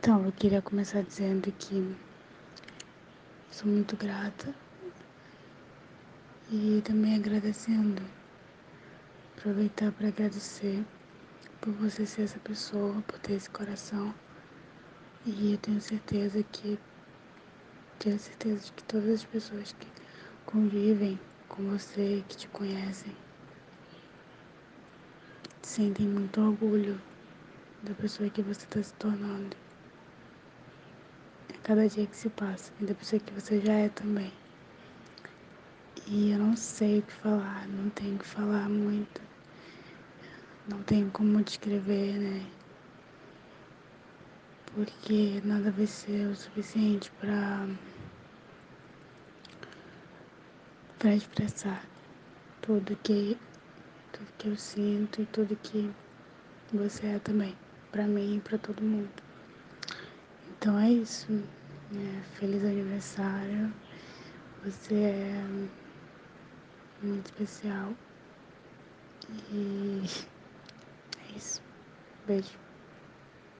Então, eu queria começar dizendo que sou muito grata e também agradecendo. Aproveitar para agradecer por você ser essa pessoa, por ter esse coração. E eu tenho certeza que tenho certeza de que todas as pessoas que convivem com você, que te conhecem, sentem muito orgulho da pessoa que você está se tornando cada dia que se passa e da pessoa que você já é também. E eu não sei o que falar, não tenho o que falar muito, não tenho como descrever, né? Porque nada vai ser o suficiente para para expressar tudo que tudo que eu sinto e tudo que você é também, para mim e para todo mundo. Então é isso. É, feliz aniversário. Você é muito especial. E é isso. Beijo.